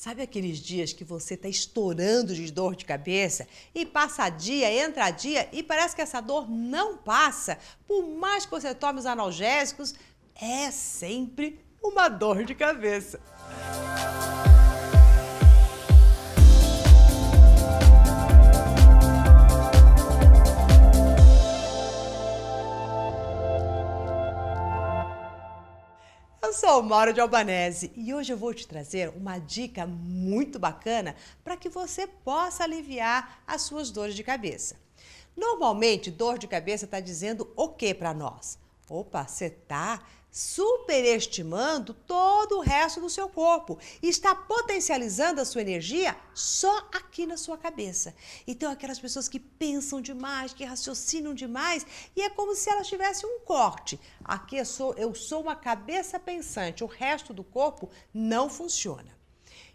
Sabe aqueles dias que você está estourando de dor de cabeça e passa dia, entra dia e parece que essa dor não passa? Por mais que você tome os analgésicos, é sempre uma dor de cabeça. Eu sou Mauro de Albanese e hoje eu vou te trazer uma dica muito bacana para que você possa aliviar as suas dores de cabeça. Normalmente, dor de cabeça está dizendo o que para nós? Opa, você está superestimando todo o resto do seu corpo está potencializando a sua energia só aqui na sua cabeça. Então, aquelas pessoas que pensam demais, que raciocinam demais, e é como se elas tivessem um corte. Aqui eu sou, eu sou uma cabeça pensante, o resto do corpo não funciona.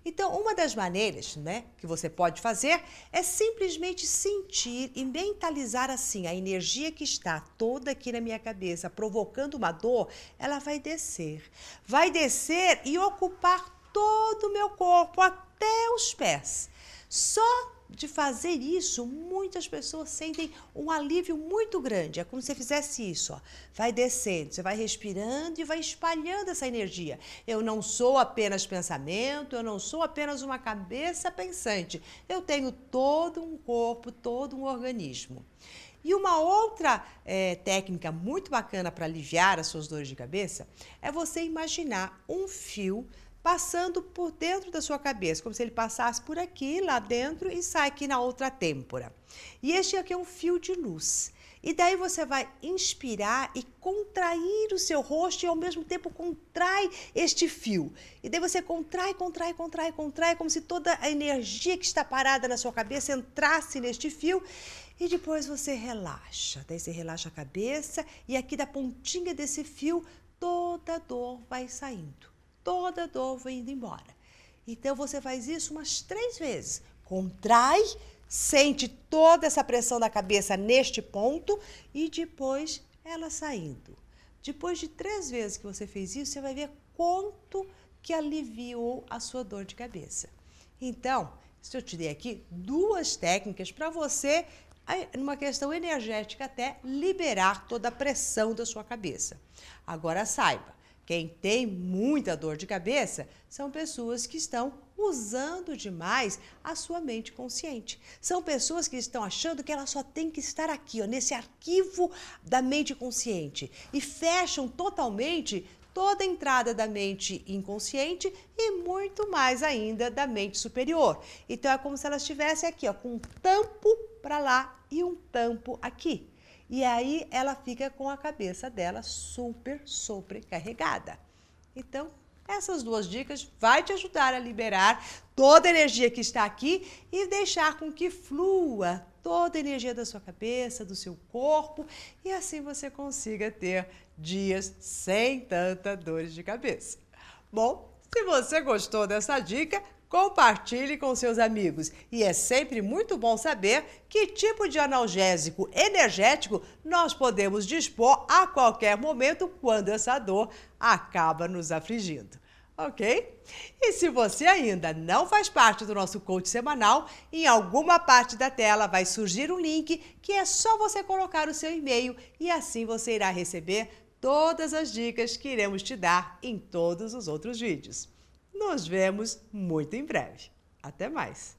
Então, uma das maneiras né, que você pode fazer é simplesmente sentir e mentalizar assim a energia que está toda aqui na minha cabeça, provocando uma dor, ela vai descer. Vai descer e ocupar todo o meu corpo, até os pés. Só de fazer isso, muitas pessoas sentem um alívio muito grande. É como se você fizesse isso, ó. Vai descendo, você vai respirando e vai espalhando essa energia. Eu não sou apenas pensamento, eu não sou apenas uma cabeça pensante. Eu tenho todo um corpo, todo um organismo. E uma outra é, técnica muito bacana para aliviar as suas dores de cabeça é você imaginar um fio passando por dentro da sua cabeça, como se ele passasse por aqui, lá dentro e sai aqui na outra têmpora. E este aqui é um fio de luz. E daí você vai inspirar e contrair o seu rosto e ao mesmo tempo contrai este fio. E daí você contrai, contrai, contrai, contrai, como se toda a energia que está parada na sua cabeça entrasse neste fio. E depois você relaxa. Daí você relaxa a cabeça e aqui da pontinha desse fio toda a dor vai saindo toda a dor vai indo embora. Então você faz isso umas três vezes. Contrai, sente toda essa pressão da cabeça neste ponto e depois ela saindo. Depois de três vezes que você fez isso, você vai ver quanto que aliviou a sua dor de cabeça. Então, se eu te dei aqui duas técnicas para você, numa questão energética, até liberar toda a pressão da sua cabeça. Agora saiba, quem tem muita dor de cabeça são pessoas que estão usando demais a sua mente consciente. São pessoas que estão achando que ela só tem que estar aqui, ó, nesse arquivo da mente consciente e fecham totalmente toda a entrada da mente inconsciente e muito mais ainda da mente superior. Então é como se elas estivessem aqui, ó, com um tampo para lá e um tampo aqui. E aí ela fica com a cabeça dela super sobrecarregada. Então, essas duas dicas vai te ajudar a liberar toda a energia que está aqui e deixar com que flua toda a energia da sua cabeça, do seu corpo e assim você consiga ter dias sem tanta dores de cabeça. Bom, se você gostou dessa dica, compartilhe com seus amigos. E é sempre muito bom saber que tipo de analgésico energético nós podemos dispor a qualquer momento quando essa dor acaba nos afligindo. Ok? E se você ainda não faz parte do nosso coach semanal, em alguma parte da tela vai surgir um link que é só você colocar o seu e-mail e assim você irá receber todas as dicas que iremos te dar em todos os outros vídeos. Nos vemos muito em breve. Até mais!